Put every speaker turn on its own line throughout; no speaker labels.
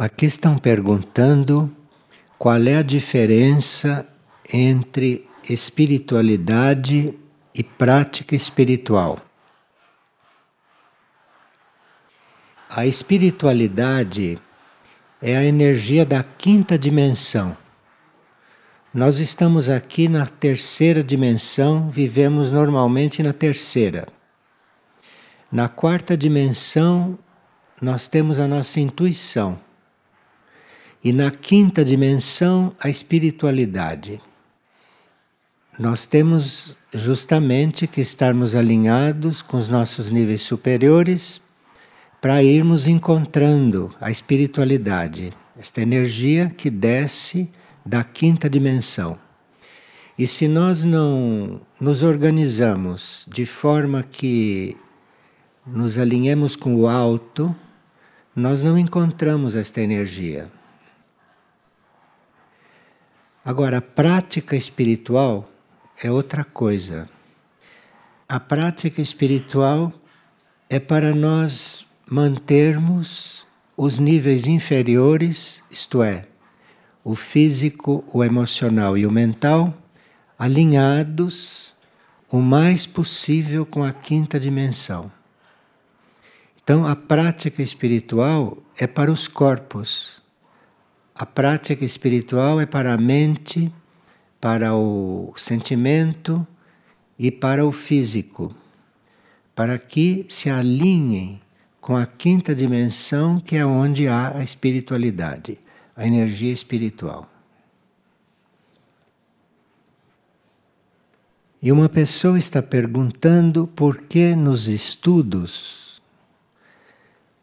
Aqui estão perguntando qual é a diferença entre espiritualidade e prática espiritual. A espiritualidade é a energia da quinta dimensão. Nós estamos aqui na terceira dimensão, vivemos normalmente na terceira. Na quarta dimensão, nós temos a nossa intuição. E na quinta dimensão, a espiritualidade. Nós temos justamente que estarmos alinhados com os nossos níveis superiores para irmos encontrando a espiritualidade, esta energia que desce da quinta dimensão. E se nós não nos organizamos de forma que nos alinhemos com o alto, nós não encontramos esta energia. Agora, a prática espiritual é outra coisa. A prática espiritual é para nós mantermos os níveis inferiores, isto é, o físico, o emocional e o mental, alinhados o mais possível com a quinta dimensão. Então, a prática espiritual é para os corpos, a prática espiritual é para a mente, para o sentimento e para o físico, para que se alinhem com a quinta dimensão, que é onde há a espiritualidade, a energia espiritual. E uma pessoa está perguntando por que nos estudos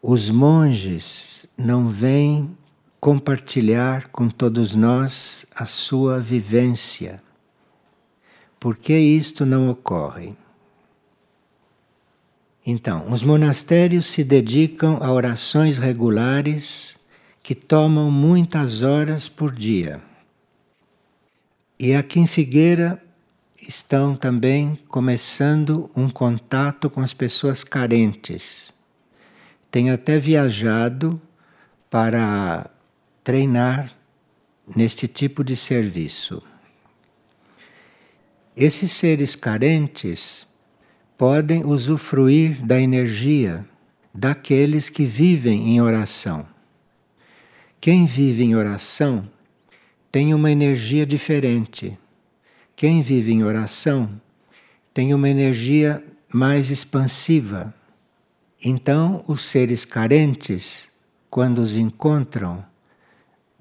os monges não vêm compartilhar com todos nós a sua vivência. Por que isto não ocorre? Então, os monastérios se dedicam a orações regulares que tomam muitas horas por dia. E aqui em Figueira estão também começando um contato com as pessoas carentes. Tenho até viajado para treinar neste tipo de serviço. Esses seres carentes podem usufruir da energia daqueles que vivem em oração. Quem vive em oração tem uma energia diferente. Quem vive em oração tem uma energia mais expansiva. Então, os seres carentes, quando os encontram,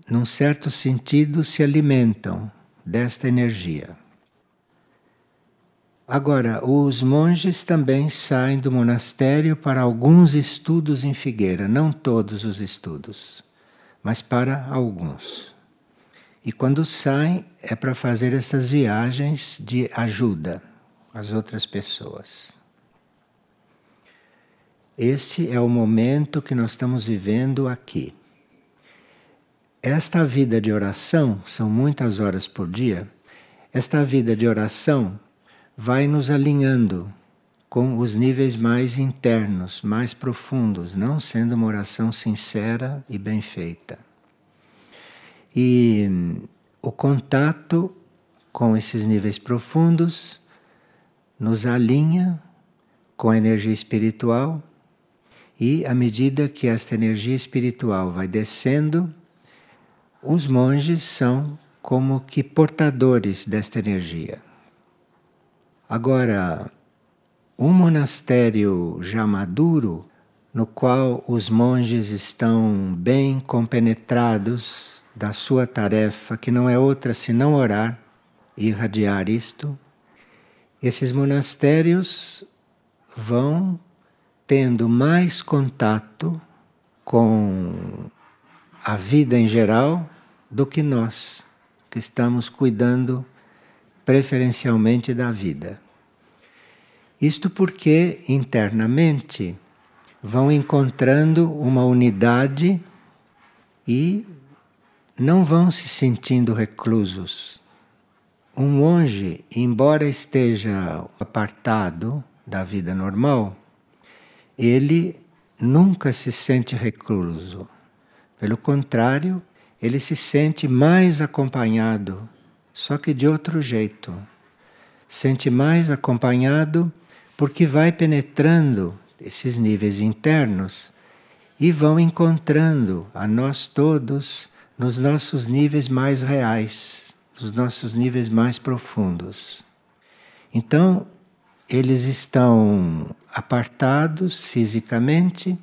num certo sentido, se alimentam desta energia. Agora, os monges também saem do monastério para alguns estudos em Figueira, não todos os estudos, mas para alguns. E quando saem, é para fazer essas viagens de ajuda às outras pessoas. Este é o momento que nós estamos vivendo aqui. Esta vida de oração, são muitas horas por dia, esta vida de oração vai nos alinhando com os níveis mais internos, mais profundos, não sendo uma oração sincera e bem feita. E o contato com esses níveis profundos nos alinha com a energia espiritual e à medida que esta energia espiritual vai descendo, os monges são como que portadores desta energia. Agora, um monastério já maduro, no qual os monges estão bem compenetrados da sua tarefa, que não é outra senão orar e irradiar isto, esses monastérios vão tendo mais contato com a vida em geral do que nós, que estamos cuidando preferencialmente da vida. Isto porque internamente vão encontrando uma unidade e não vão se sentindo reclusos. Um monge, embora esteja apartado da vida normal, ele nunca se sente recluso Pelo contrário, ele se sente mais acompanhado, só que de outro jeito. Sente mais acompanhado porque vai penetrando esses níveis internos e vão encontrando a nós todos nos nossos níveis mais reais, nos nossos níveis mais profundos. Então, eles estão apartados fisicamente,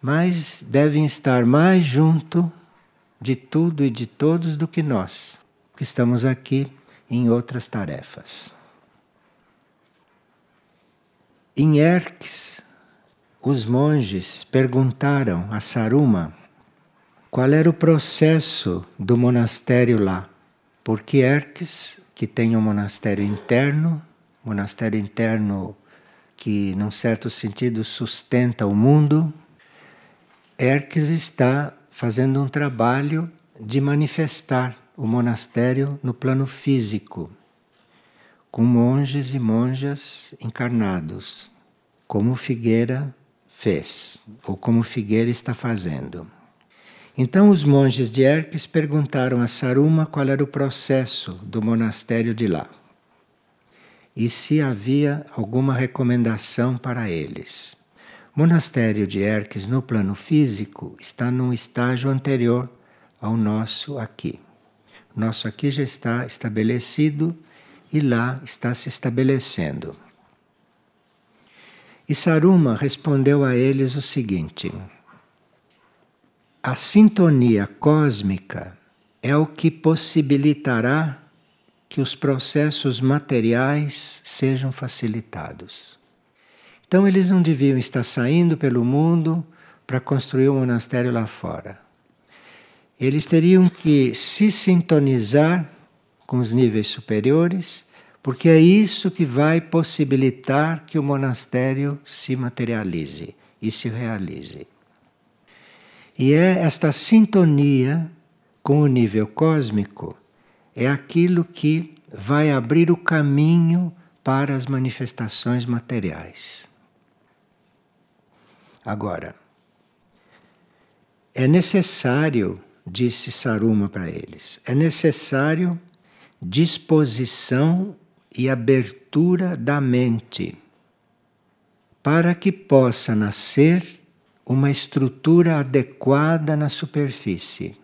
mas devem estar mais junto de tudo e de todos do que nós, que estamos aqui em outras tarefas. Em Erques, os monges perguntaram a Saruma qual era o processo do monastério lá. Porque Erques, que tem um monastério interno, monastério interno que, num certo sentido, sustenta o mundo, Erques está fazendo um trabalho de manifestar o monastério no plano físico, com monges e monjas encarnados, como Figueira fez, ou como Figueira está fazendo. Então os monges de Erques perguntaram a Saruma qual era o processo do monastério de lá e se havia alguma recomendação para eles. Monastério de Erques no plano físico está num estágio anterior ao nosso aqui. O nosso aqui já está estabelecido e lá está se estabelecendo. E Saruma respondeu a eles o seguinte: a sintonia cósmica é o que possibilitará que os processos materiais sejam facilitados. Então eles não deviam estar saindo pelo mundo para construir um monastério lá fora. Eles teriam que se sintonizar com os níveis superiores porque é isso que vai possibilitar que o monastério se materialize e se realize. E é esta sintonia com o nível cósmico é aquilo que vai abrir o caminho para as manifestações materiais. Agora, é necessário, disse Saruma para eles, é necessário disposição e abertura da mente, para que possa nascer uma estrutura adequada na superfície.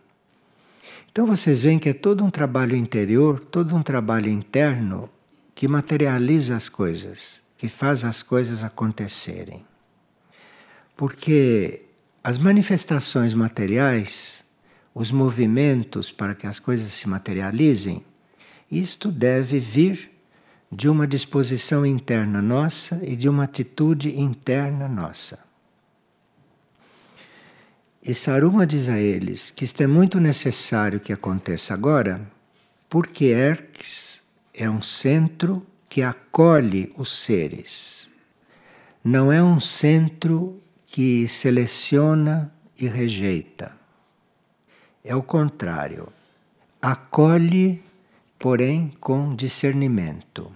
Então vocês veem que é todo um trabalho interior, todo um trabalho interno que materializa as coisas, que faz as coisas acontecerem. Porque as manifestações materiais, os movimentos para que as coisas se materializem, isto deve vir de uma disposição interna nossa e de uma atitude interna nossa. E Saruma diz a eles que isto é muito necessário que aconteça agora, porque Erques é um centro que acolhe os seres. Não é um centro que seleciona e rejeita. É o contrário. Acolhe, porém, com discernimento.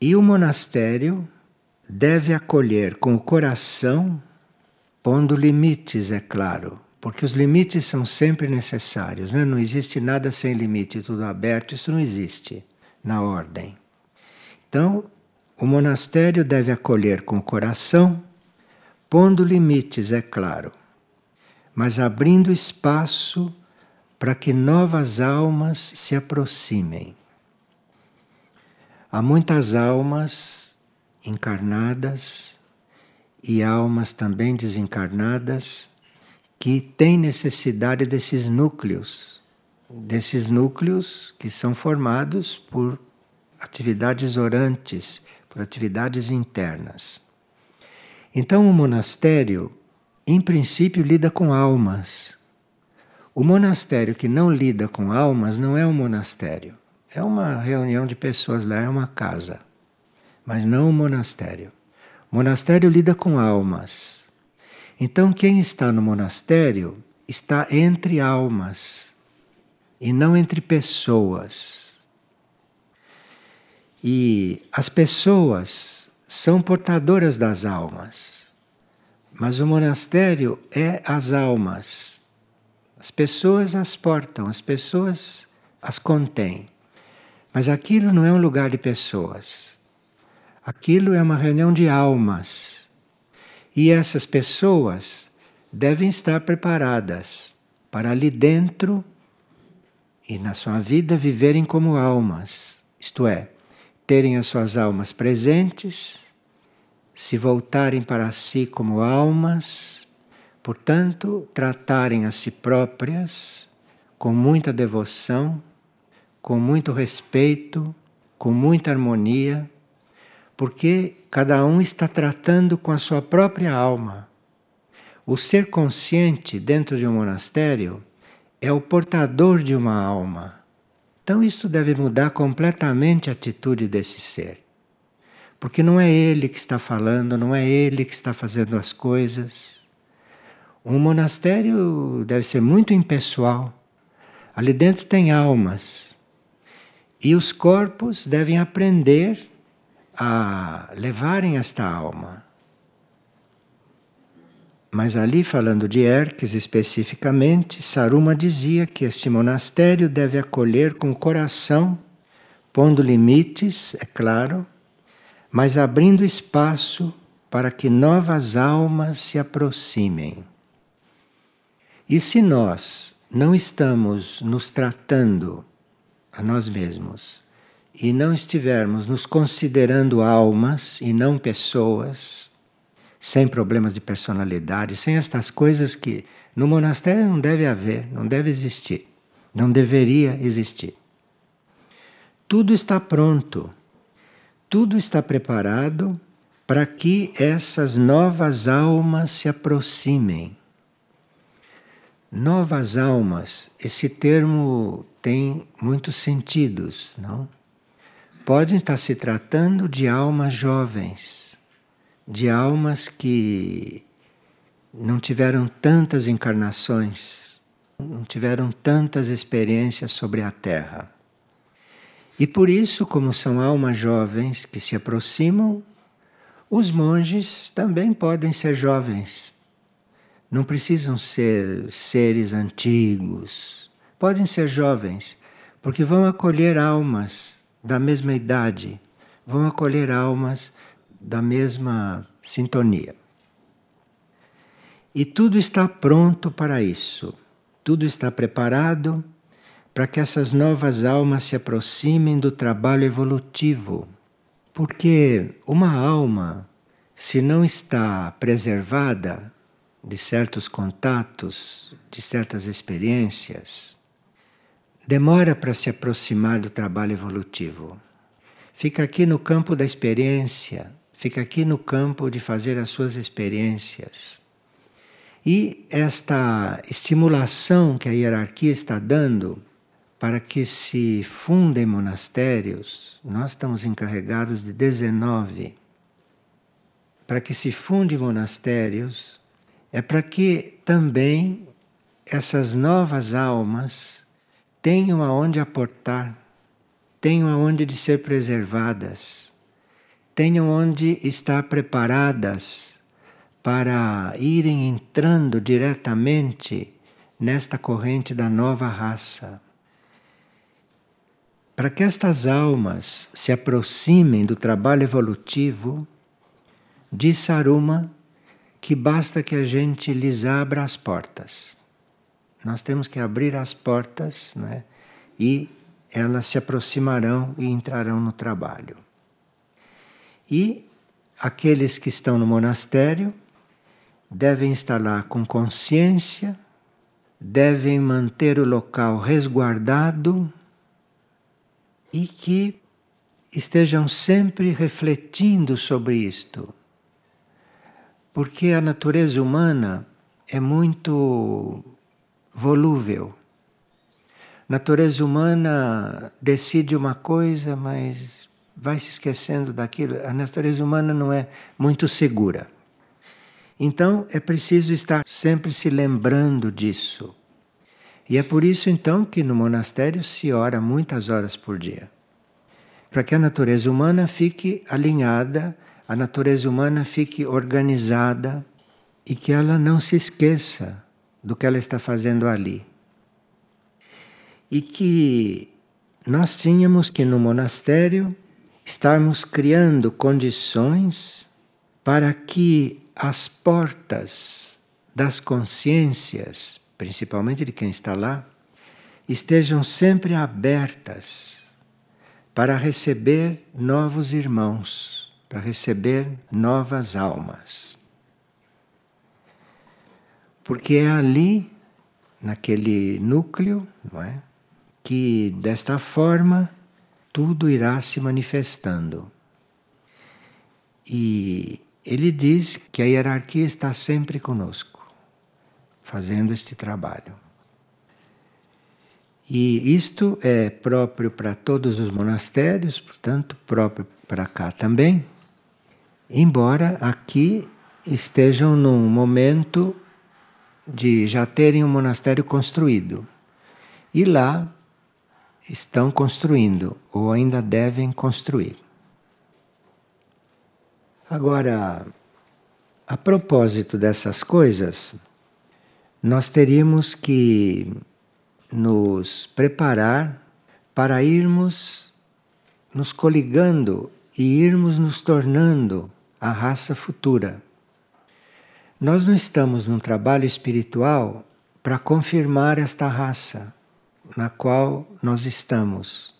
E o monastério deve acolher com o coração, pondo limites, é claro, porque os limites são sempre necessários, né? não existe nada sem limite, tudo aberto, isso não existe na ordem. Então, o monastério deve acolher com o coração, pondo limites, é claro, mas abrindo espaço para que novas almas se aproximem. Há muitas almas encarnadas e almas também desencarnadas que têm necessidade desses núcleos, desses núcleos que são formados por atividades orantes, por atividades internas. Então, o monastério, em princípio, lida com almas. O monastério que não lida com almas não é um monastério. É uma reunião de pessoas lá, é uma casa, mas não um monastério. O monastério lida com almas. Então, quem está no monastério está entre almas e não entre pessoas. E as pessoas são portadoras das almas, Mas o monastério é as almas. As pessoas as portam, as pessoas as contêm. Mas aquilo não é um lugar de pessoas. Aquilo é uma reunião de almas. E essas pessoas devem estar preparadas para ali dentro e na sua vida viverem como almas, isto é, terem as suas almas presentes, se voltarem para si como almas, portanto, tratarem a si próprias com muita devoção, com muito respeito, com muita harmonia, porque cada um está tratando com a sua própria alma. O ser consciente dentro de um monastério é o portador de uma alma. Então, isto deve mudar completamente a atitude desse ser. Porque não é ele que está falando, não é ele que está fazendo as coisas. Um monastério deve ser muito impessoal. Ali dentro tem almas. E os corpos devem aprender a levarem esta alma. Mas ali, falando de Erques especificamente, Saruma dizia que este monastério deve acolher com coração, pondo limites, é claro, mas abrindo espaço para que novas almas se aproximem. E se nós não estamos nos tratando a nós mesmos e não estivermos nos considerando almas e não pessoas, sem problemas de personalidade, sem estas coisas que no monastério não deve haver, não deve existir, não deveria existir. Tudo está pronto, tudo está preparado para que essas novas almas se aproximem. Novas almas, esse termo tem muitos sentidos, não? Podem estar se tratando de almas jovens de almas que não tiveram tantas encarnações, não tiveram tantas experiências sobre a Terra. E por isso, como são almas jovens que se aproximam, os monges também podem ser jovens. Não precisam ser seres antigos. Podem ser jovens, porque vão acolher almas da mesma idade, vão acolher almas da mesma sintonia. E tudo está pronto para isso. Tudo está preparado para que essas novas almas se aproximem do trabalho evolutivo. Porque uma alma, se não está preservada de certos contatos, de certas experiências, demora para se aproximar do trabalho evolutivo. Fica aqui no campo da experiência, fica aqui no campo de fazer as suas experiências. E esta estimulação que a hierarquia está dando para que se fundem monastérios, nós estamos encarregados de 19. Para que se fundem monastérios, é para que também essas novas almas tenham aonde aportar, tenham aonde de ser preservadas tenham onde estar preparadas para irem entrando diretamente nesta corrente da nova raça. Para que estas almas se aproximem do trabalho evolutivo, diz Saruma que basta que a gente lhes abra as portas. Nós temos que abrir as portas né, e elas se aproximarão e entrarão no trabalho. E aqueles que estão no monastério devem estar lá com consciência, devem manter o local resguardado e que estejam sempre refletindo sobre isto. Porque a natureza humana é muito volúvel. A natureza humana decide uma coisa, mas vai se esquecendo daquilo. A natureza humana não é muito segura. Então é preciso estar sempre se lembrando disso. E é por isso então que no monastério se ora muitas horas por dia. Para que a natureza humana fique alinhada, a natureza humana fique organizada, e que ela não se esqueça do que ela está fazendo ali. E que nós tínhamos que no monastério estarmos criando condições para que as portas das consciências, principalmente de quem está lá, estejam sempre abertas para receber novos irmãos, para receber novas almas. Porque é ali, naquele núcleo, não é? que desta forma tudo irá se manifestando. E ele diz que a hierarquia está sempre conosco, fazendo este trabalho. E isto é próprio para todos os monastérios, portanto, próprio para cá também, embora aqui estejam num momento de já terem um monastério construído. E lá estão construindo ou ainda devem construir. Agora, a propósito dessas coisas, nós teríamos que nos preparar para irmos nos coligando e irmos nos tornando a raça futura. Nós não estamos num trabalho espiritual para confirmar esta raça na qual nós estamos.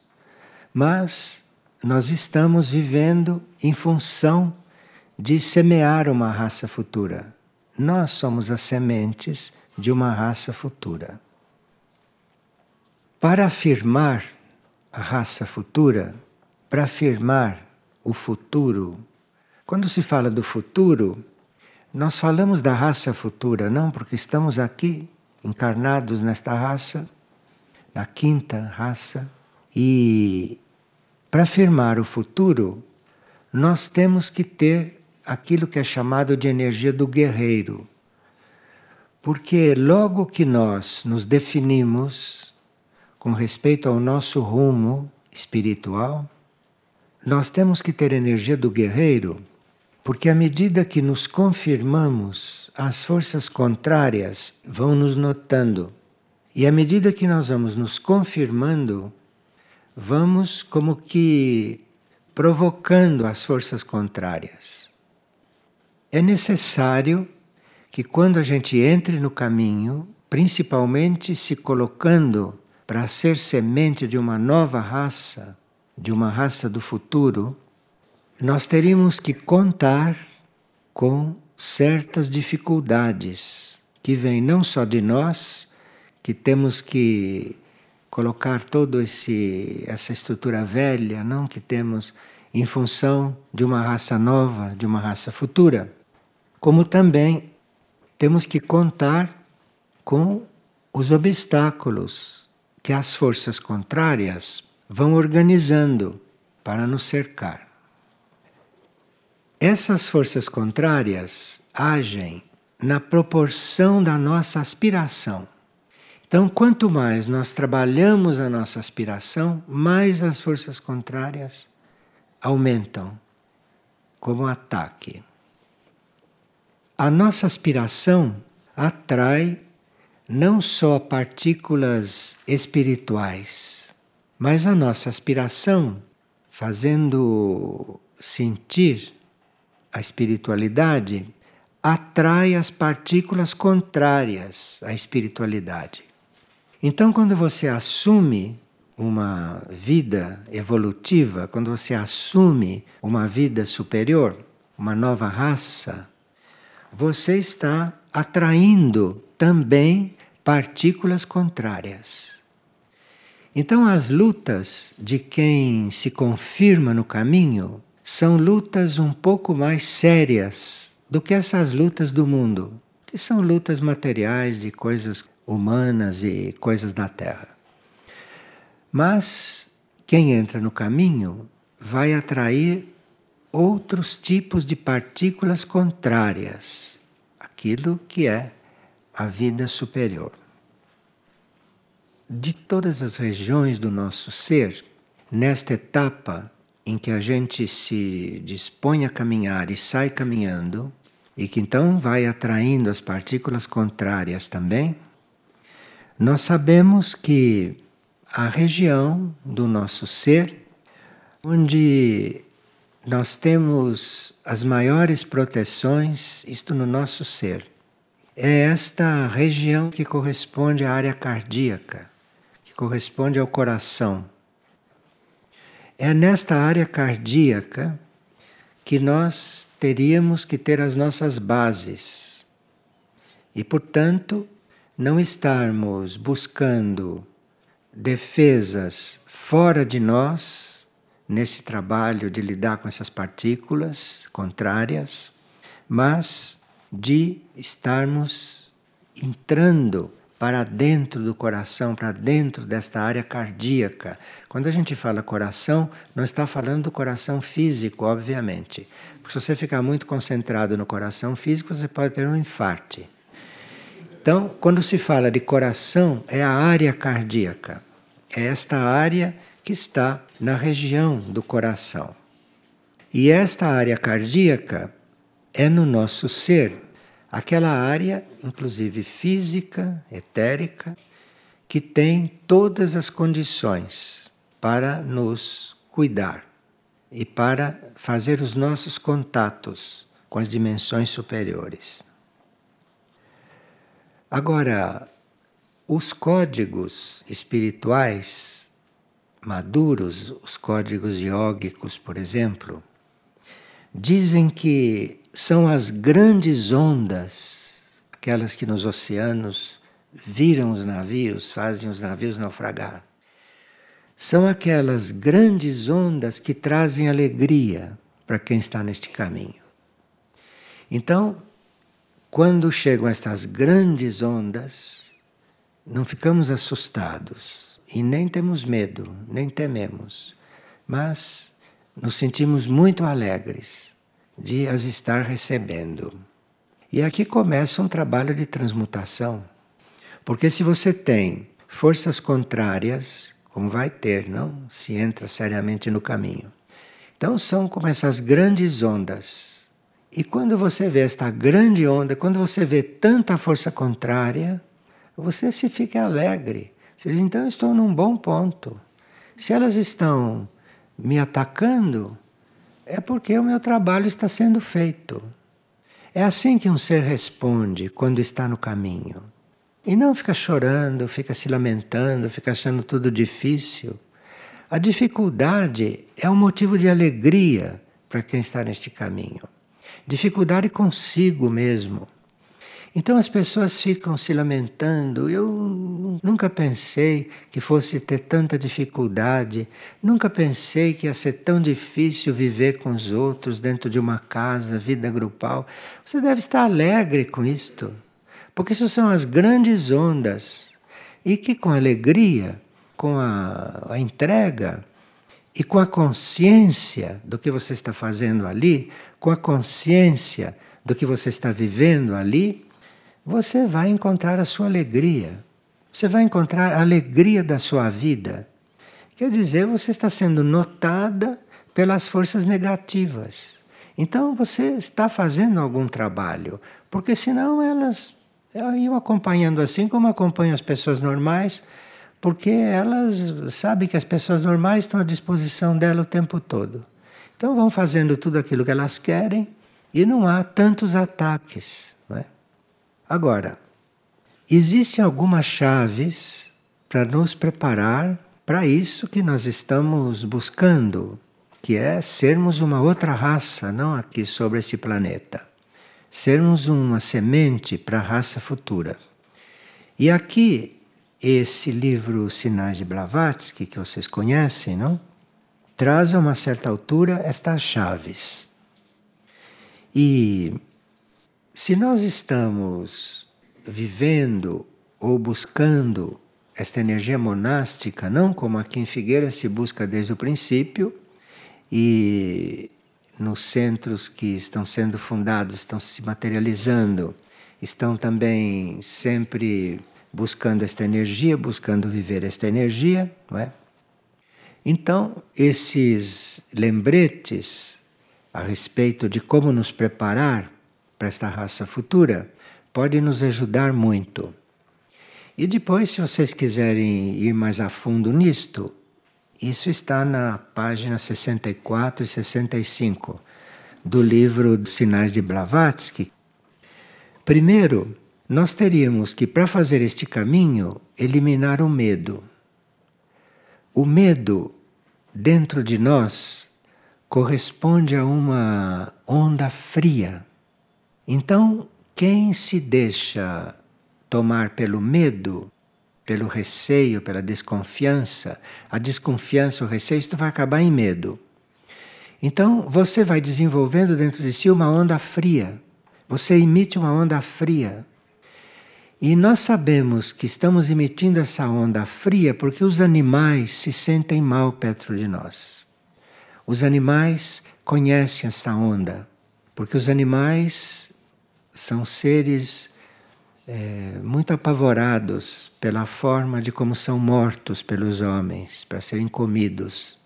Mas nós estamos vivendo em função de semear uma raça futura. Nós somos as sementes de uma raça futura. Para afirmar a raça futura, para afirmar o futuro, quando se fala do futuro, nós falamos da raça futura, não porque estamos aqui encarnados nesta raça da quinta raça. E para afirmar o futuro, nós temos que ter aquilo que é chamado de energia do guerreiro. Porque logo que nós nos definimos com respeito ao nosso rumo espiritual, nós temos que ter energia do guerreiro, porque à medida que nos confirmamos, as forças contrárias vão nos notando. E à medida que nós vamos nos confirmando, vamos como que provocando as forças contrárias. É necessário que quando a gente entre no caminho, principalmente se colocando para ser semente de uma nova raça, de uma raça do futuro, nós teríamos que contar com certas dificuldades que vêm não só de nós, que temos que colocar todo esse essa estrutura velha, não que temos em função de uma raça nova, de uma raça futura, como também temos que contar com os obstáculos que as forças contrárias vão organizando para nos cercar. Essas forças contrárias agem na proporção da nossa aspiração. Então, quanto mais nós trabalhamos a nossa aspiração, mais as forças contrárias aumentam como ataque. A nossa aspiração atrai não só partículas espirituais, mas a nossa aspiração, fazendo sentir a espiritualidade, atrai as partículas contrárias à espiritualidade. Então, quando você assume uma vida evolutiva, quando você assume uma vida superior, uma nova raça, você está atraindo também partículas contrárias. Então, as lutas de quem se confirma no caminho são lutas um pouco mais sérias do que essas lutas do mundo, que são lutas materiais de coisas humanas e coisas da terra. Mas quem entra no caminho vai atrair outros tipos de partículas contrárias àquilo que é a vida superior. De todas as regiões do nosso ser, nesta etapa em que a gente se dispõe a caminhar e sai caminhando, e que então vai atraindo as partículas contrárias também, nós sabemos que a região do nosso ser onde nós temos as maiores proteções, isto no nosso ser. É esta região que corresponde à área cardíaca, que corresponde ao coração. É nesta área cardíaca que nós teríamos que ter as nossas bases. E, portanto, não estarmos buscando defesas fora de nós nesse trabalho de lidar com essas partículas contrárias, mas de estarmos entrando para dentro do coração, para dentro desta área cardíaca. Quando a gente fala coração, não está falando do coração físico, obviamente. Porque se você ficar muito concentrado no coração físico, você pode ter um infarto. Então, quando se fala de coração, é a área cardíaca. É esta área que está na região do coração. E esta área cardíaca é no nosso ser, aquela área, inclusive física, etérica, que tem todas as condições para nos cuidar e para fazer os nossos contatos com as dimensões superiores. Agora, os códigos espirituais maduros, os códigos iógicos, por exemplo, dizem que são as grandes ondas, aquelas que nos oceanos viram os navios, fazem os navios naufragar. São aquelas grandes ondas que trazem alegria para quem está neste caminho. Então, quando chegam estas grandes ondas, não ficamos assustados e nem temos medo, nem tememos, mas nos sentimos muito alegres de as estar recebendo. E aqui começa um trabalho de transmutação. Porque se você tem forças contrárias, como vai ter, não? Se entra seriamente no caminho. Então são como essas grandes ondas. E quando você vê esta grande onda, quando você vê tanta força contrária, você se fica alegre você diz, então estou num bom ponto. Se elas estão me atacando, é porque o meu trabalho está sendo feito. É assim que um ser responde quando está no caminho. E não fica chorando, fica se lamentando, fica achando tudo difícil. A dificuldade é um motivo de alegria para quem está neste caminho. Dificuldade consigo mesmo. Então as pessoas ficam se lamentando. Eu nunca pensei que fosse ter tanta dificuldade, nunca pensei que ia ser tão difícil viver com os outros dentro de uma casa, vida grupal. Você deve estar alegre com isto, porque isso são as grandes ondas e que com alegria, com a, a entrega e com a consciência do que você está fazendo ali, com a consciência do que você está vivendo ali, você vai encontrar a sua alegria. Você vai encontrar a alegria da sua vida. Quer dizer, você está sendo notada pelas forças negativas. Então você está fazendo algum trabalho, porque senão elas iam acompanhando assim como acompanham as pessoas normais, porque elas sabem que as pessoas normais estão à disposição dela o tempo todo. Então vão fazendo tudo aquilo que elas querem e não há tantos ataques. Não é? Agora, existem algumas chaves para nos preparar para isso que nós estamos buscando, que é sermos uma outra raça, não aqui sobre esse planeta. Sermos uma semente para a raça futura. E aqui, esse livro Sinais de Blavatsky, que vocês conhecem, não? Traz a uma certa altura estas chaves. E se nós estamos vivendo ou buscando esta energia monástica, não como aqui em Figueira se busca desde o princípio, e nos centros que estão sendo fundados, estão se materializando, estão também sempre buscando esta energia, buscando viver esta energia, não é? Então, esses lembretes a respeito de como nos preparar para esta raça futura, pode nos ajudar muito. E depois, se vocês quiserem ir mais a fundo nisto, isso está na página 64 e 65 do livro Sinais de Blavatsky. Primeiro, nós teríamos que, para fazer este caminho, eliminar o medo. O medo dentro de nós corresponde a uma onda fria. Então, quem se deixa tomar pelo medo, pelo receio, pela desconfiança, a desconfiança, o receio, isto vai acabar em medo. Então, você vai desenvolvendo dentro de si uma onda fria. Você emite uma onda fria. E nós sabemos que estamos emitindo essa onda fria porque os animais se sentem mal perto de nós. Os animais conhecem esta onda, porque os animais são seres é, muito apavorados pela forma de como são mortos pelos homens para serem comidos.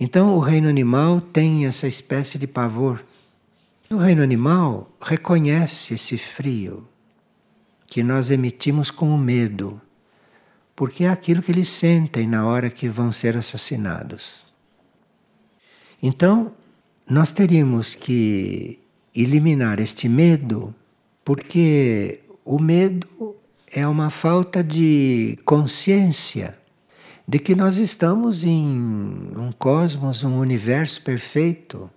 Então o reino animal tem essa espécie de pavor. O reino animal reconhece esse frio que nós emitimos com o medo, porque é aquilo que eles sentem na hora que vão ser assassinados. Então, nós teríamos que eliminar este medo, porque o medo é uma falta de consciência de que nós estamos em um cosmos, um universo perfeito.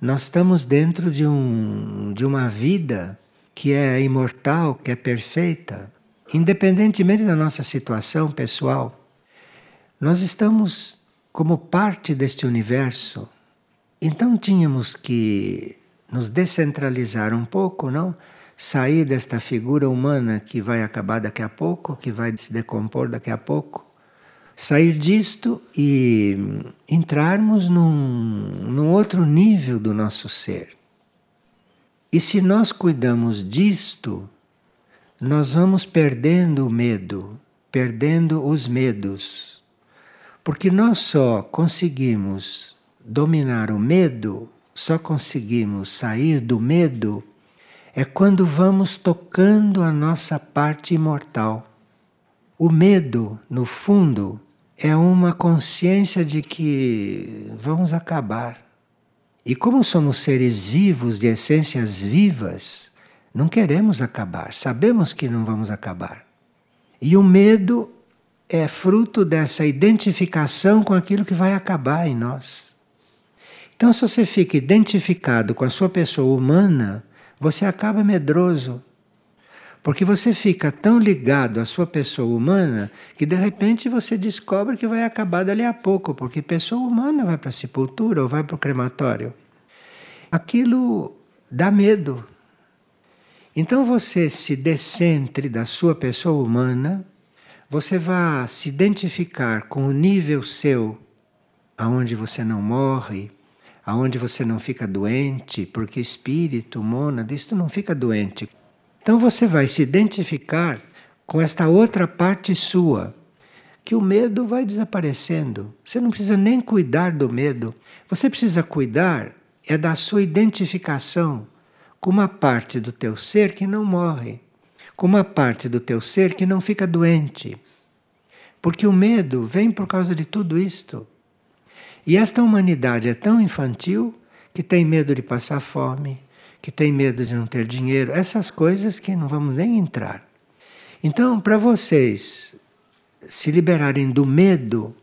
Nós estamos dentro de, um, de uma vida que é imortal, que é perfeita, independentemente da nossa situação pessoal. Nós estamos como parte deste universo. Então tínhamos que nos descentralizar um pouco, não? Sair desta figura humana que vai acabar daqui a pouco, que vai se decompor daqui a pouco. Sair disto e entrarmos num, num outro nível do nosso ser. E se nós cuidamos disto, nós vamos perdendo o medo, perdendo os medos. Porque nós só conseguimos dominar o medo, só conseguimos sair do medo, é quando vamos tocando a nossa parte imortal. O medo, no fundo, é uma consciência de que vamos acabar e como somos seres vivos, de essências vivas, não queremos acabar, sabemos que não vamos acabar. E o medo é fruto dessa identificação com aquilo que vai acabar em nós. Então, se você fica identificado com a sua pessoa humana, você acaba medroso. Porque você fica tão ligado à sua pessoa humana que de repente você descobre que vai acabar dali a pouco, porque pessoa humana vai para a sepultura ou vai para o crematório. Aquilo dá medo. Então você se descentre da sua pessoa humana, você vai se identificar com o nível seu, aonde você não morre, aonde você não fica doente, porque espírito, mônada, isto não fica doente. Então você vai se identificar com esta outra parte sua, que o medo vai desaparecendo. Você não precisa nem cuidar do medo. Você precisa cuidar é da sua identificação com uma parte do teu ser que não morre, com uma parte do teu ser que não fica doente. Porque o medo vem por causa de tudo isto. E esta humanidade é tão infantil que tem medo de passar fome, que tem medo de não ter dinheiro, essas coisas que não vamos nem entrar. Então, para vocês se liberarem do medo,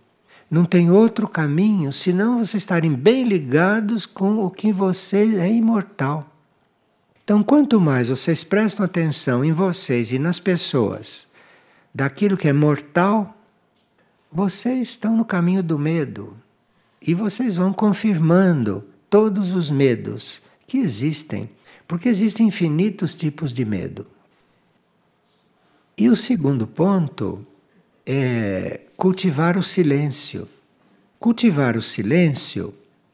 não tem outro caminho senão vocês estarem bem ligados com o que você é imortal. Então, quanto mais vocês prestam atenção em vocês e nas pessoas daquilo que é mortal, vocês estão no caminho do medo. E vocês vão confirmando todos os medos que existem, porque existem infinitos tipos de medo. E o segundo ponto é cultivar o silêncio. Cultivar o silêncio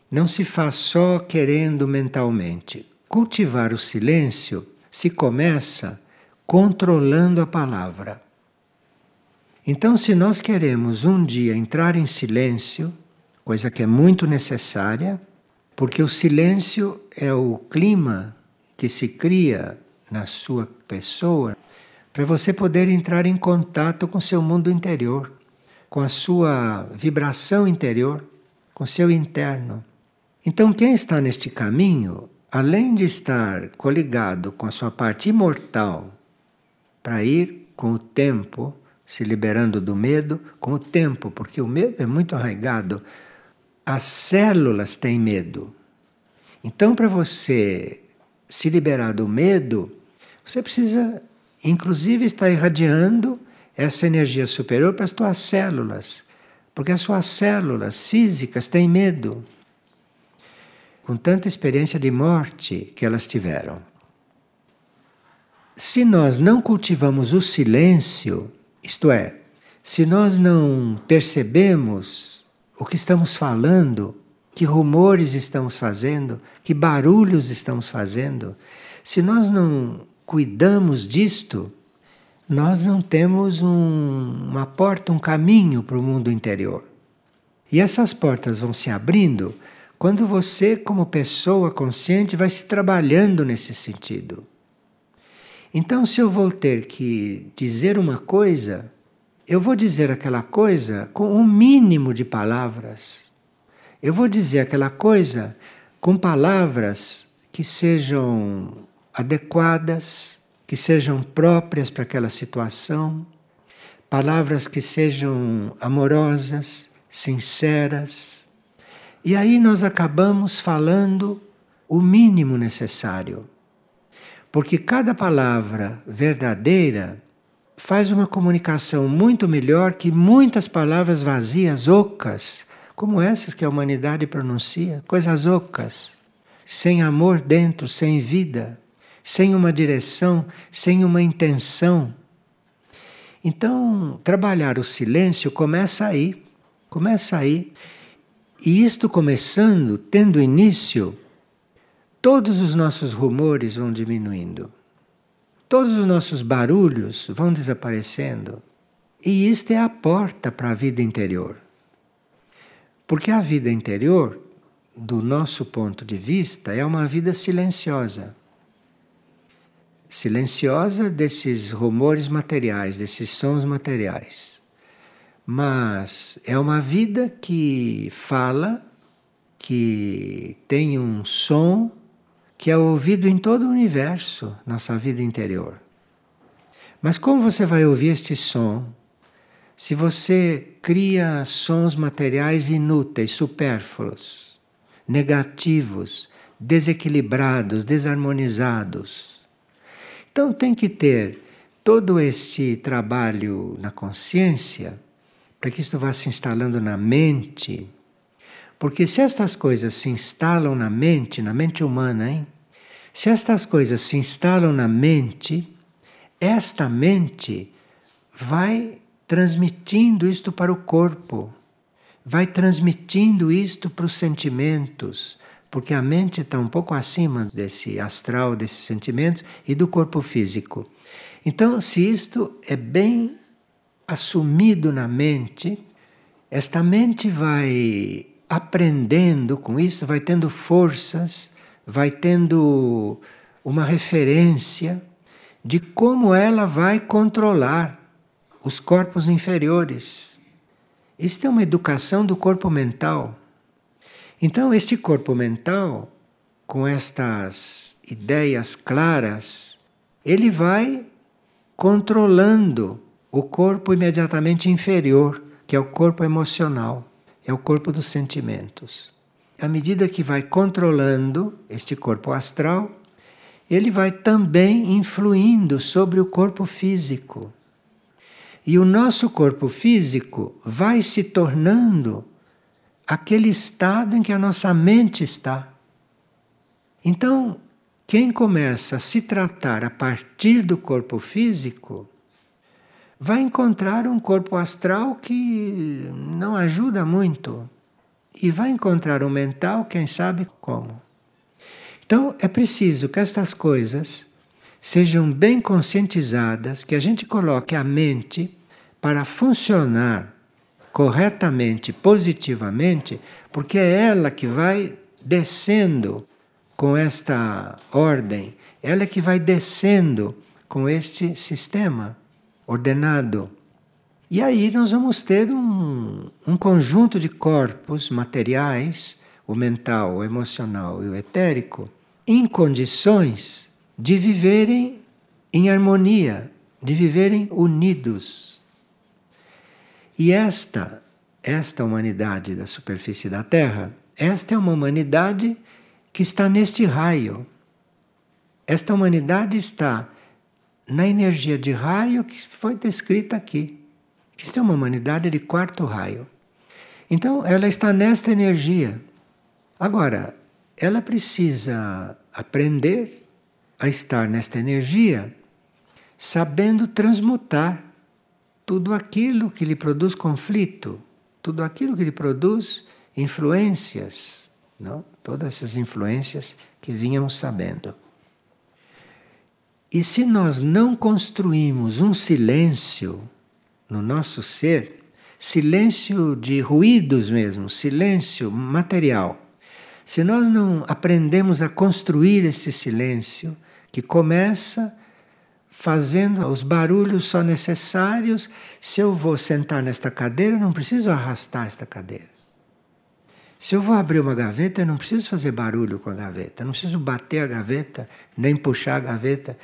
não se faz só querendo mentalmente. Cultivar o silêncio se começa controlando a palavra. Então, se nós queremos um dia entrar em silêncio, coisa que é muito necessária, porque o silêncio é o clima que se cria na sua pessoa para você poder entrar em contato com seu mundo interior, com a sua vibração interior, com seu interno. Então, quem está neste caminho, além de estar coligado com a sua parte imortal, para ir com o tempo, se liberando do medo, com o tempo, porque o medo é muito arraigado. As células têm medo. Então, para você se liberar do medo, você precisa inclusive está irradiando essa energia superior para as tuas células, porque as suas células físicas têm medo, com tanta experiência de morte que elas tiveram. Se nós não cultivamos o silêncio, isto é, se nós não percebemos o que estamos falando, que rumores estamos fazendo, que barulhos estamos fazendo, se nós não cuidamos disto, nós não temos um, uma porta, um caminho para o mundo interior. E essas portas vão se abrindo quando você, como pessoa consciente, vai se trabalhando nesse sentido. Então, se eu vou ter que dizer uma coisa, eu vou dizer aquela coisa com um mínimo de palavras. Eu vou dizer aquela coisa com palavras que sejam adequadas, que sejam próprias para aquela situação, palavras que sejam amorosas, sinceras. E aí nós acabamos falando o mínimo necessário. Porque cada palavra verdadeira faz uma comunicação muito melhor que muitas palavras vazias, ocas, como essas que a humanidade pronuncia, coisas ocas, sem amor dentro, sem vida sem uma direção, sem uma intenção. Então, trabalhar o silêncio começa aí, começa aí. E isto começando, tendo início, todos os nossos rumores vão diminuindo. Todos os nossos barulhos vão desaparecendo. E isto é a porta para a vida interior. Porque a vida interior, do nosso ponto de vista, é uma vida silenciosa silenciosa desses rumores materiais, desses sons materiais. Mas é uma vida que fala, que tem um som que é ouvido em todo o universo, nossa vida interior. Mas como você vai ouvir este som se você cria sons materiais inúteis, supérfluos, negativos, desequilibrados, desarmonizados? Então tem que ter todo este trabalho na consciência para que isto vá se instalando na mente. Porque se estas coisas se instalam na mente, na mente humana, hein? Se estas coisas se instalam na mente, esta mente vai transmitindo isto para o corpo, vai transmitindo isto para os sentimentos, porque a mente está um pouco acima desse astral, desses sentimentos e do corpo físico. Então, se isto é bem assumido na mente, esta mente vai aprendendo com isso, vai tendo forças, vai tendo uma referência de como ela vai controlar os corpos inferiores. Isto é uma educação do corpo mental. Então, este corpo mental, com estas ideias claras, ele vai controlando o corpo imediatamente inferior, que é o corpo emocional, é o corpo dos sentimentos. À medida que vai controlando este corpo astral, ele vai também influindo sobre o corpo físico. E o nosso corpo físico vai se tornando aquele estado em que a nossa mente está. Então, quem começa a se tratar a partir do corpo físico vai encontrar um corpo astral que não ajuda muito e vai encontrar um mental, quem sabe como. Então, é preciso que estas coisas sejam bem conscientizadas, que a gente coloque a mente para funcionar corretamente, positivamente, porque é ela que vai descendo com esta ordem, ela é que vai descendo com este sistema ordenado. E aí nós vamos ter um, um conjunto de corpos materiais, o mental, o emocional e o etérico, em condições de viverem em harmonia, de viverem unidos. E esta, esta humanidade da superfície da Terra, esta é uma humanidade que está neste raio. Esta humanidade está na energia de raio que foi descrita aqui. Isto é uma humanidade de quarto raio. Então, ela está nesta energia. Agora, ela precisa aprender a estar nesta energia, sabendo transmutar tudo aquilo que lhe produz conflito, tudo aquilo que lhe produz influências, não? Todas essas influências que vínhamos sabendo. E se nós não construímos um silêncio no nosso ser, silêncio de ruídos mesmo, silêncio material, se nós não aprendemos a construir esse silêncio, que começa fazendo os barulhos só necessários, se eu vou sentar nesta cadeira, eu não preciso arrastar esta cadeira. Se eu vou abrir uma gaveta, eu não preciso fazer barulho com a gaveta, não preciso bater a gaveta, nem puxar a gaveta.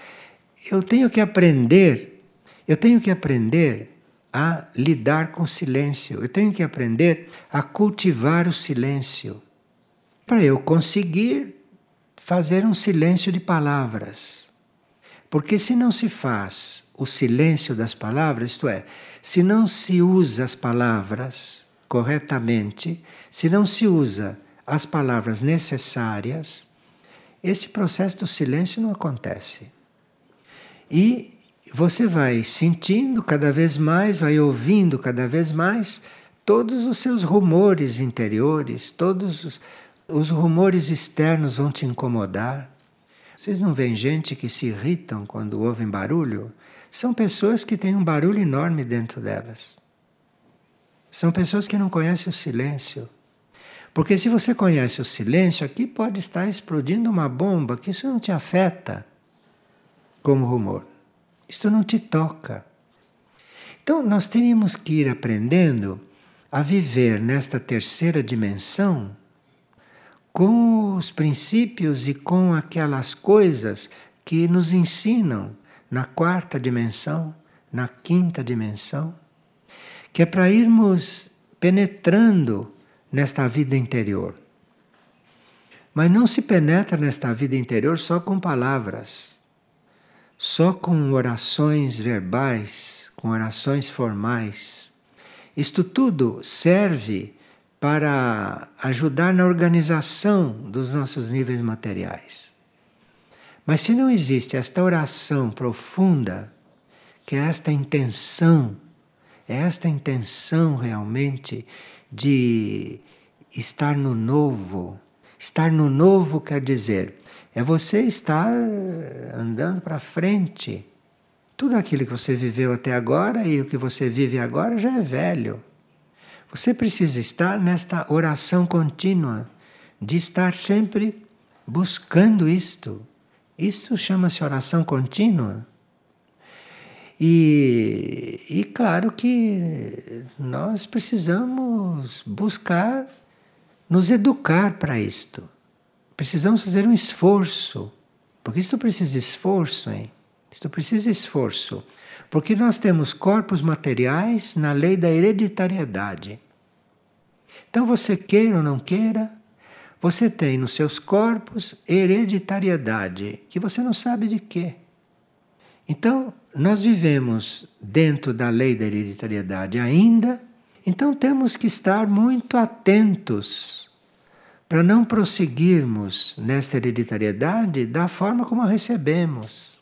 Eu tenho que aprender, eu tenho que aprender a lidar com o silêncio, eu tenho que aprender a cultivar o silêncio, para eu conseguir fazer um silêncio de palavras. Porque se não se faz o silêncio das palavras, isto é, se não se usa as palavras corretamente, se não se usa as palavras necessárias, este processo do silêncio não acontece. E você vai sentindo cada vez mais, vai ouvindo cada vez mais todos os seus rumores interiores, todos os, os rumores externos vão te incomodar. Vocês não veem gente que se irritam quando ouvem barulho? São pessoas que têm um barulho enorme dentro delas. São pessoas que não conhecem o silêncio. Porque se você conhece o silêncio, aqui pode estar explodindo uma bomba, que isso não te afeta como rumor. Isto não te toca. Então nós teríamos que ir aprendendo a viver nesta terceira dimensão com os princípios e com aquelas coisas que nos ensinam na quarta dimensão, na quinta dimensão que é para irmos penetrando nesta vida interior. Mas não se penetra nesta vida interior só com palavras, só com orações verbais, com orações formais. Isto tudo serve para ajudar na organização dos nossos níveis materiais. Mas se não existe esta oração profunda, que é esta intenção é esta intenção realmente de estar no novo. Estar no novo quer dizer, é você estar andando para frente. Tudo aquilo que você viveu até agora e o que você vive agora já é velho. Você precisa estar nesta oração contínua, de estar sempre buscando isto. Isto chama-se oração contínua. E, e claro que nós precisamos buscar nos educar para isto. Precisamos fazer um esforço, porque isto precisa de esforço, hein? Isto precisa de esforço, porque nós temos corpos materiais na lei da hereditariedade. Então, você queira ou não queira, você tem nos seus corpos hereditariedade, que você não sabe de quê. Então, nós vivemos dentro da lei da hereditariedade ainda, então temos que estar muito atentos para não prosseguirmos nesta hereditariedade da forma como a recebemos.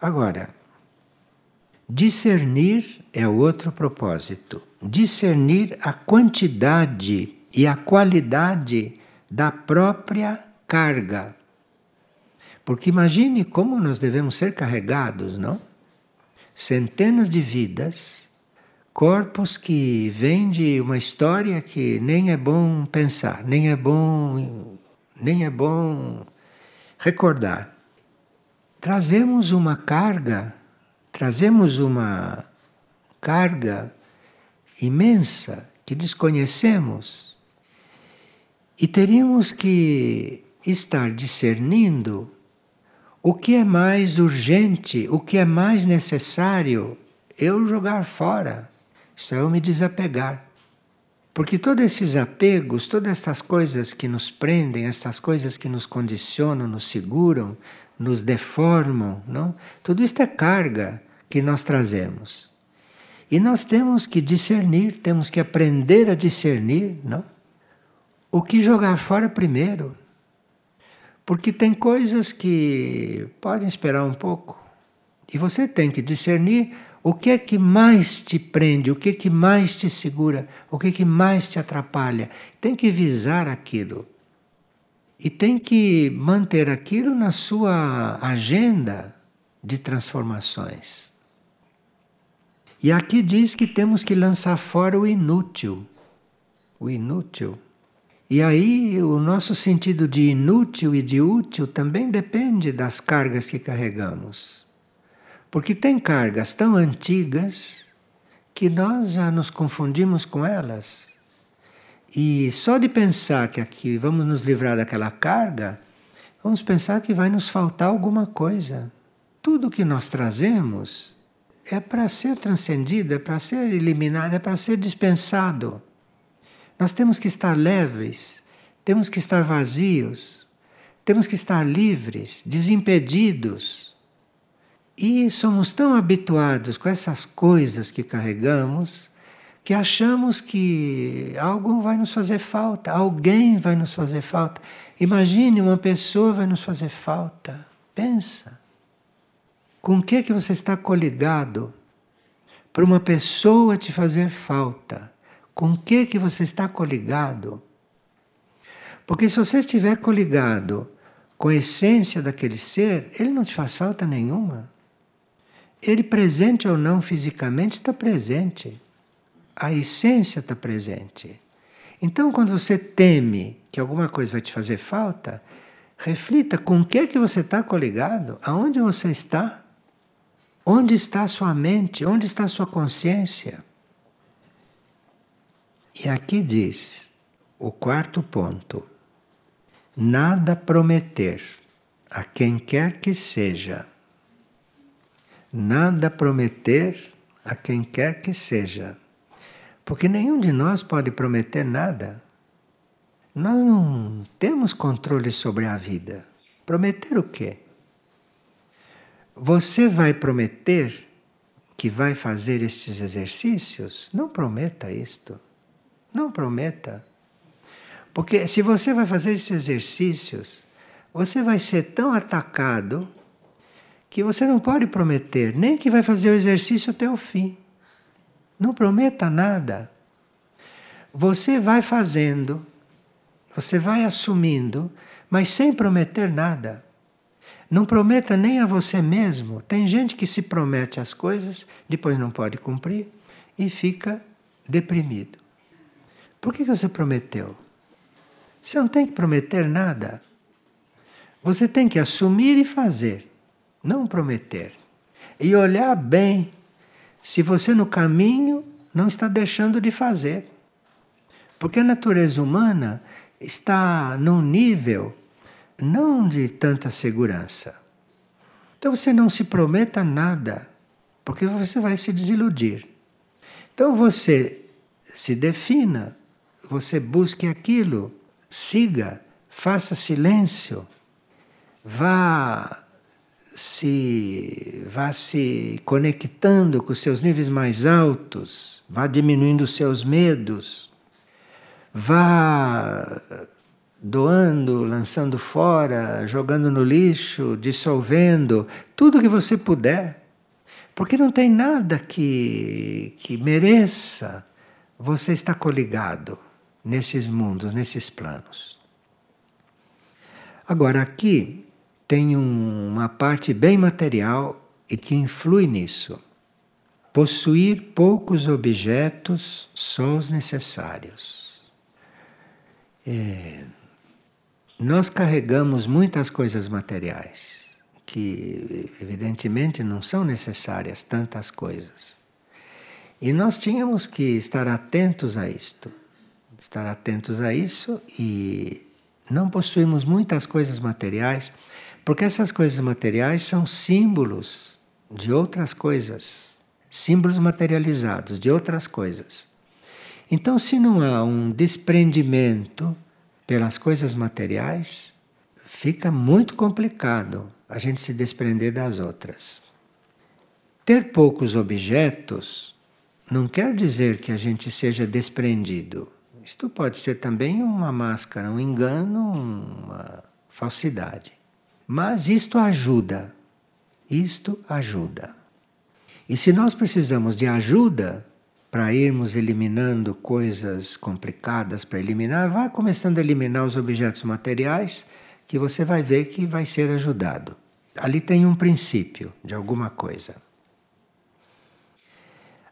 Agora, discernir é outro propósito. Discernir a quantidade e a qualidade da própria carga porque imagine como nós devemos ser carregados, não? Centenas de vidas, corpos que vêm de uma história que nem é bom pensar, nem é bom nem é bom recordar. Trazemos uma carga, trazemos uma carga imensa que desconhecemos e teríamos que estar discernindo o que é mais urgente, o que é mais necessário eu jogar fora. Isto é, eu me desapegar. Porque todos esses apegos, todas estas coisas que nos prendem, estas coisas que nos condicionam, nos seguram, nos deformam, não? Tudo isto é carga que nós trazemos. E nós temos que discernir, temos que aprender a discernir, não? O que jogar fora primeiro. Porque tem coisas que podem esperar um pouco. E você tem que discernir o que é que mais te prende, o que é que mais te segura, o que é que mais te atrapalha. Tem que visar aquilo. E tem que manter aquilo na sua agenda de transformações. E aqui diz que temos que lançar fora o inútil. O inútil. E aí o nosso sentido de inútil e de útil também depende das cargas que carregamos. Porque tem cargas tão antigas que nós já nos confundimos com elas. E só de pensar que aqui vamos nos livrar daquela carga, vamos pensar que vai nos faltar alguma coisa. Tudo que nós trazemos é para ser transcendido, é para ser eliminado, é para ser dispensado. Nós temos que estar leves, temos que estar vazios, temos que estar livres, desimpedidos e somos tão habituados com essas coisas que carregamos que achamos que algo vai nos fazer falta, alguém vai nos fazer falta. Imagine uma pessoa vai nos fazer falta. Pensa. Com o que que você está coligado para uma pessoa te fazer falta? Com o que que você está coligado? Porque se você estiver coligado com a essência daquele ser, ele não te faz falta nenhuma. Ele, presente ou não fisicamente, está presente. A essência está presente. Então, quando você teme que alguma coisa vai te fazer falta, reflita com o que é que você está coligado, aonde você está, onde está a sua mente, onde está a sua consciência. E aqui diz o quarto ponto: nada prometer a quem quer que seja nada prometer a quem quer que seja. Porque nenhum de nós pode prometer nada. Nós não temos controle sobre a vida. Prometer o quê? Você vai prometer que vai fazer esses exercícios? Não prometa isto. Não prometa. Porque se você vai fazer esses exercícios, você vai ser tão atacado que você não pode prometer nem que vai fazer o exercício até o fim. Não prometa nada. Você vai fazendo, você vai assumindo, mas sem prometer nada. Não prometa nem a você mesmo. Tem gente que se promete as coisas, depois não pode cumprir e fica deprimido. Por que você prometeu? Você não tem que prometer nada. Você tem que assumir e fazer não prometer. E olhar bem se você no caminho não está deixando de fazer. Porque a natureza humana está num nível não de tanta segurança. Então você não se prometa nada, porque você vai se desiludir. Então você se defina, você busque aquilo, siga, faça silêncio, vá se vá se conectando com seus níveis mais altos, vá diminuindo os seus medos, vá doando, lançando fora, jogando no lixo, dissolvendo, tudo que você puder. Porque não tem nada que, que mereça você estar coligado nesses mundos, nesses planos. Agora, aqui tem um, uma parte bem material e que influi nisso. Possuir poucos objetos só os necessários. É, nós carregamos muitas coisas materiais, que evidentemente não são necessárias tantas coisas. E nós tínhamos que estar atentos a isto, estar atentos a isso e não possuímos muitas coisas materiais, porque essas coisas materiais são símbolos de outras coisas, símbolos materializados de outras coisas. Então, se não há um desprendimento pelas coisas materiais, fica muito complicado a gente se desprender das outras. Ter poucos objetos não quer dizer que a gente seja desprendido. Isto pode ser também uma máscara, um engano, uma falsidade. Mas isto ajuda. Isto ajuda. E se nós precisamos de ajuda para irmos eliminando coisas complicadas para eliminar, vá começando a eliminar os objetos materiais, que você vai ver que vai ser ajudado. Ali tem um princípio de alguma coisa.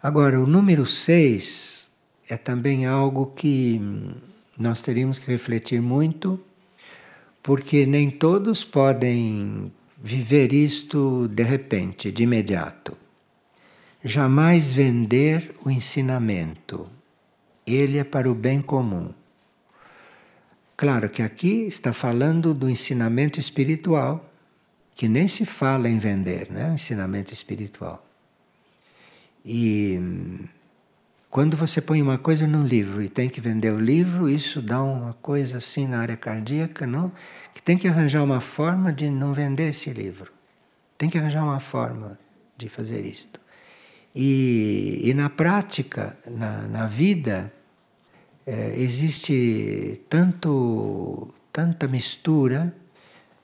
Agora, o número 6 é também algo que nós teríamos que refletir muito, porque nem todos podem viver isto de repente, de imediato. Jamais vender o ensinamento. Ele é para o bem comum. Claro que aqui está falando do ensinamento espiritual, que nem se fala em vender, né? O ensinamento espiritual. E quando você põe uma coisa num livro e tem que vender o livro, isso dá uma coisa assim na área cardíaca, não? Que tem que arranjar uma forma de não vender esse livro. Tem que arranjar uma forma de fazer isto. E, e na prática, na, na vida, é, existe tanto, tanta mistura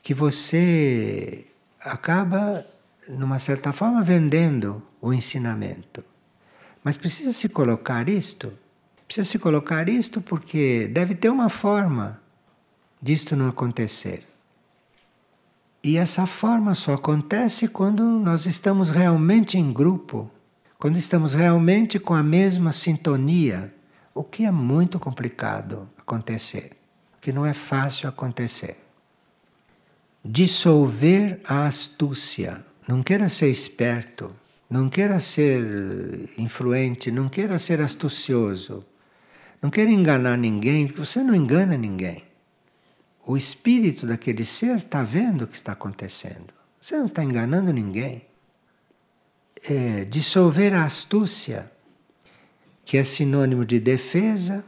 que você acaba, numa certa forma, vendendo o ensinamento. Mas precisa se colocar isto? Precisa se colocar isto porque deve ter uma forma disto não acontecer. E essa forma só acontece quando nós estamos realmente em grupo, quando estamos realmente com a mesma sintonia, o que é muito complicado acontecer, que não é fácil acontecer. Dissolver a astúcia. Não queira ser esperto, não queira ser influente, não queira ser astucioso, não queira enganar ninguém, porque você não engana ninguém. O espírito daquele ser está vendo o que está acontecendo. Você não está enganando ninguém. É, dissolver a astúcia, que é sinônimo de defesa,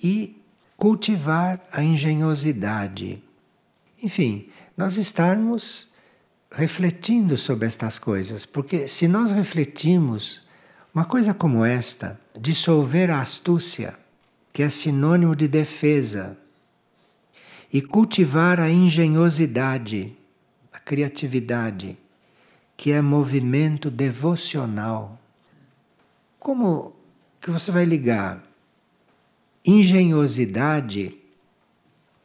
e cultivar a engenhosidade. Enfim, nós estarmos refletindo sobre estas coisas, porque se nós refletimos uma coisa como esta, dissolver a astúcia, que é sinônimo de defesa, e cultivar a engenhosidade, a criatividade, que é movimento devocional. Como que você vai ligar engenhosidade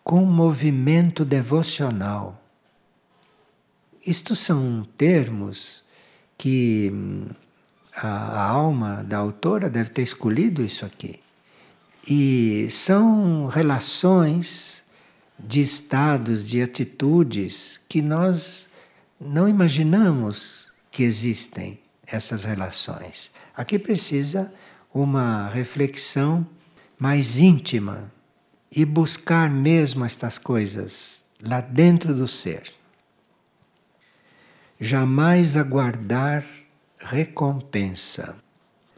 com movimento devocional? Isto são termos que hum, a, a alma da autora deve ter escolhido isso aqui. E são relações de estados, de atitudes que nós não imaginamos que existem essas relações. Aqui precisa uma reflexão mais íntima e buscar mesmo estas coisas lá dentro do ser jamais aguardar recompensa.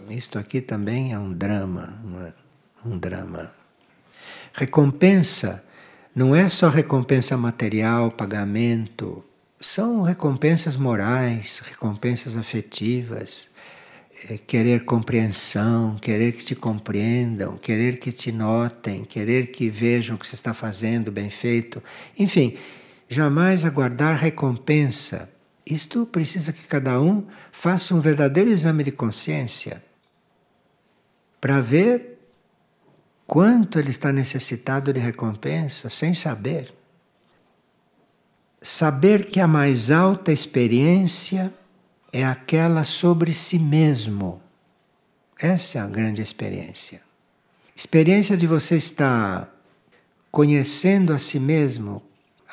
Isto aqui também é um drama, é? um drama. Recompensa não é só recompensa material, pagamento, são recompensas morais, recompensas afetivas, é, querer compreensão, querer que te compreendam, querer que te notem, querer que vejam o que você está fazendo bem feito. Enfim, jamais aguardar recompensa isto precisa que cada um faça um verdadeiro exame de consciência para ver quanto ele está necessitado de recompensa sem saber. Saber que a mais alta experiência é aquela sobre si mesmo. Essa é a grande experiência. Experiência de você estar conhecendo a si mesmo,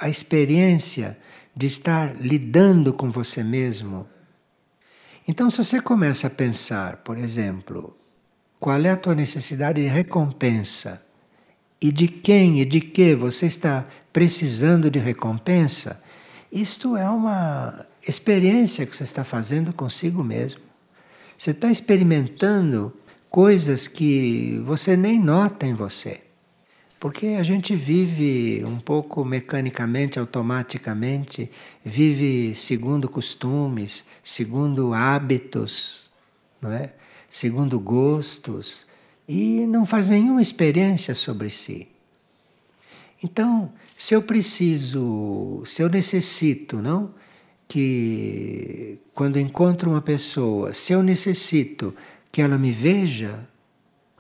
a experiência de estar lidando com você mesmo. Então, se você começa a pensar, por exemplo, qual é a tua necessidade de recompensa e de quem e de que você está precisando de recompensa, isto é uma experiência que você está fazendo consigo mesmo. Você está experimentando coisas que você nem nota em você. Porque a gente vive um pouco mecanicamente, automaticamente, vive segundo costumes, segundo hábitos, não é? segundo gostos, e não faz nenhuma experiência sobre si. Então, se eu preciso, se eu necessito, não? Que quando encontro uma pessoa, se eu necessito que ela me veja,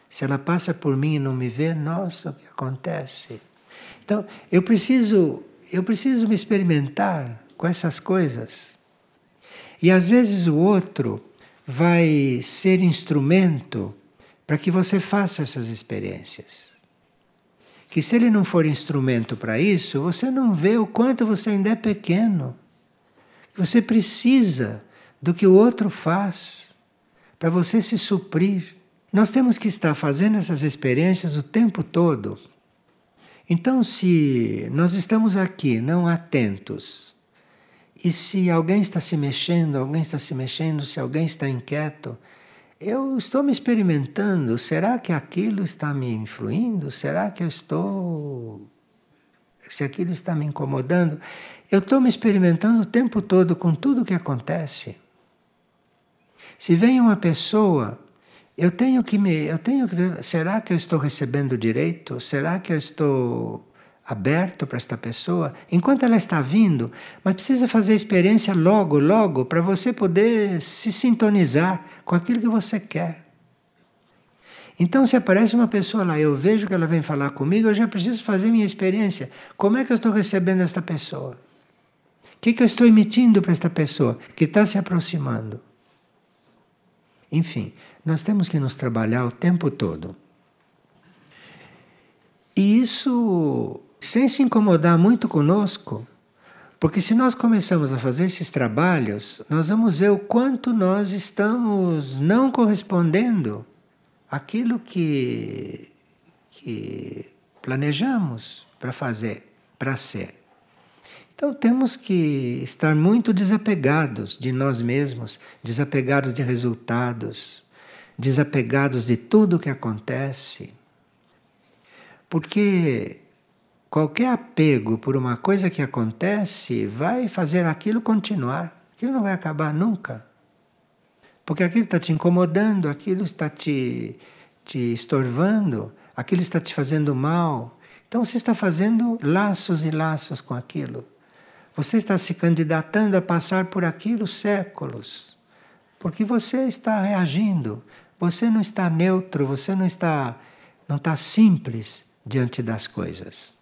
se ela passa por mim e não me vê, nossa, o que acontece? Então, eu preciso, eu preciso me experimentar com essas coisas. E às vezes o outro vai ser instrumento para que você faça essas experiências. Que se ele não for instrumento para isso, você não vê o quanto você ainda é pequeno. Você precisa do que o outro faz para você se suprir. Nós temos que estar fazendo essas experiências o tempo todo. Então, se nós estamos aqui não atentos, e se alguém está se mexendo, alguém está se mexendo, se alguém está inquieto, eu estou me experimentando. Será que aquilo está me influindo? Será que eu estou. Se aquilo está me incomodando? Eu estou me experimentando o tempo todo com tudo o que acontece. Se vem uma pessoa eu tenho que me, eu tenho que será que eu estou recebendo direito? Será que eu estou aberto para esta pessoa enquanto ela está vindo? Mas precisa fazer experiência logo, logo, para você poder se sintonizar com aquilo que você quer. Então, se aparece uma pessoa lá, eu vejo que ela vem falar comigo, eu já preciso fazer minha experiência. Como é que eu estou recebendo esta pessoa? O que, que eu estou emitindo para esta pessoa que está se aproximando? Enfim, nós temos que nos trabalhar o tempo todo. E isso sem se incomodar muito conosco, porque se nós começamos a fazer esses trabalhos, nós vamos ver o quanto nós estamos não correspondendo àquilo que, que planejamos para fazer, para ser. Então temos que estar muito desapegados de nós mesmos, desapegados de resultados, desapegados de tudo o que acontece. Porque qualquer apego por uma coisa que acontece vai fazer aquilo continuar. Aquilo não vai acabar nunca. Porque aquilo está te incomodando, aquilo está te, te estorvando, aquilo está te fazendo mal. Então você está fazendo laços e laços com aquilo. Você está se candidatando a passar por aquilo séculos, porque você está reagindo, você não está neutro, você não está, não está simples diante das coisas.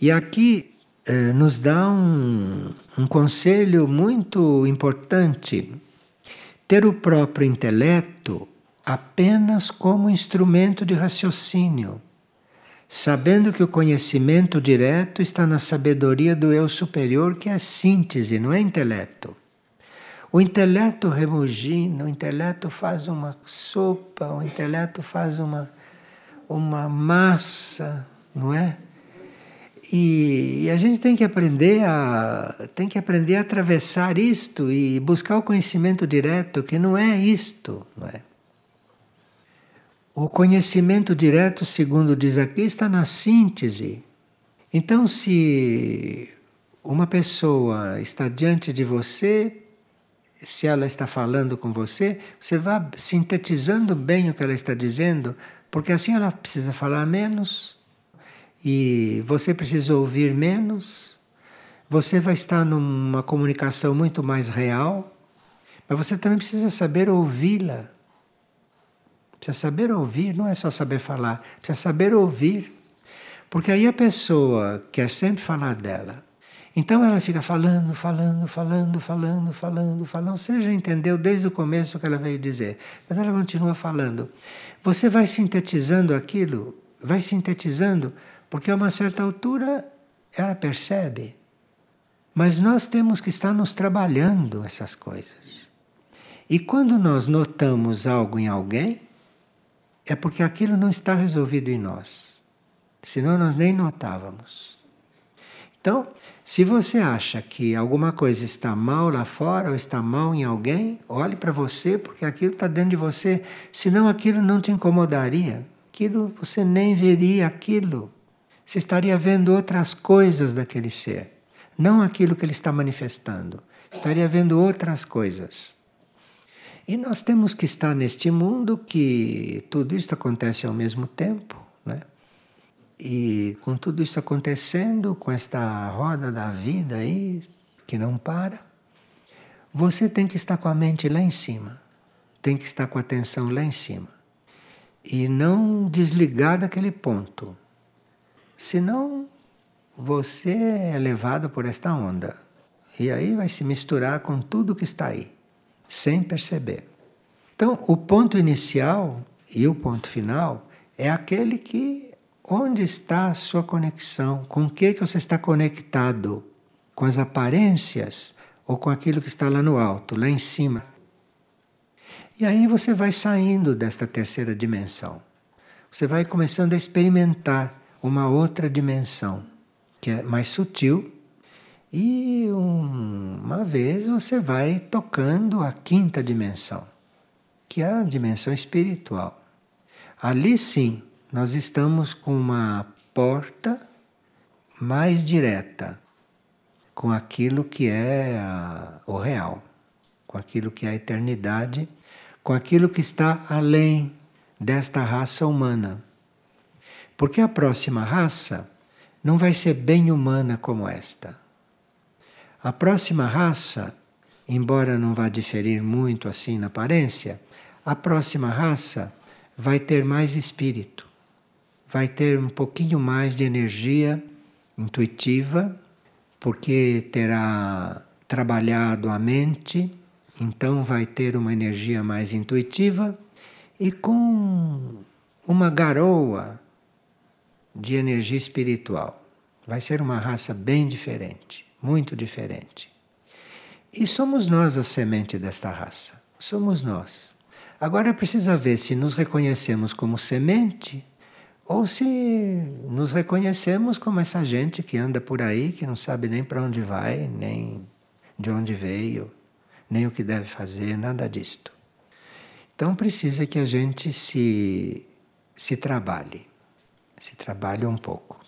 E aqui eh, nos dá um, um conselho muito importante: ter o próprio intelecto apenas como instrumento de raciocínio sabendo que o conhecimento direto está na sabedoria do eu superior, que é síntese, não é intelecto. O intelecto remugina, o intelecto faz uma sopa, o intelecto faz uma, uma massa, não é? E, e, a gente tem que aprender a tem que aprender a atravessar isto e buscar o conhecimento direto que não é isto, não é? O conhecimento direto, segundo diz aqui, está na síntese. Então, se uma pessoa está diante de você, se ela está falando com você, você vai sintetizando bem o que ela está dizendo, porque assim ela precisa falar menos e você precisa ouvir menos. Você vai estar numa comunicação muito mais real, mas você também precisa saber ouvi-la. Precisa saber ouvir, não é só saber falar, precisa saber ouvir. Porque aí a pessoa quer sempre falar dela. Então ela fica falando, falando, falando, falando, falando, falando. Você já entendeu desde o começo o que ela veio dizer, mas ela continua falando. Você vai sintetizando aquilo, vai sintetizando, porque a uma certa altura ela percebe. Mas nós temos que estar nos trabalhando essas coisas. E quando nós notamos algo em alguém, é porque aquilo não está resolvido em nós. Senão nós nem notávamos. Então, se você acha que alguma coisa está mal lá fora ou está mal em alguém, olhe para você, porque aquilo está dentro de você. Senão aquilo não te incomodaria. Aquilo você nem veria aquilo. Você estaria vendo outras coisas daquele ser não aquilo que ele está manifestando. Estaria vendo outras coisas. E nós temos que estar neste mundo que tudo isso acontece ao mesmo tempo, né? E com tudo isso acontecendo, com esta roda da vida aí, que não para, você tem que estar com a mente lá em cima, tem que estar com a atenção lá em cima. E não desligar daquele ponto. Senão você é levado por esta onda. E aí vai se misturar com tudo que está aí, sem perceber. Então, o ponto inicial e o ponto final é aquele que onde está a sua conexão, com o que que você está conectado, com as aparências ou com aquilo que está lá no alto, lá em cima. E aí você vai saindo desta terceira dimensão. Você vai começando a experimentar uma outra dimensão que é mais sutil, e um, uma vez você vai tocando a quinta dimensão, que é a dimensão espiritual. Ali sim, nós estamos com uma porta mais direta com aquilo que é a, o real, com aquilo que é a eternidade, com aquilo que está além desta raça humana. Porque a próxima raça não vai ser bem humana como esta. A próxima raça, embora não vá diferir muito assim na aparência, a próxima raça vai ter mais espírito, vai ter um pouquinho mais de energia intuitiva, porque terá trabalhado a mente, então vai ter uma energia mais intuitiva e com uma garoa de energia espiritual. Vai ser uma raça bem diferente, muito diferente. E somos nós a semente desta raça. Somos nós. Agora precisa ver se nos reconhecemos como semente ou se nos reconhecemos como essa gente que anda por aí, que não sabe nem para onde vai, nem de onde veio, nem o que deve fazer, nada disto. Então precisa que a gente se, se trabalhe se trabalha um pouco.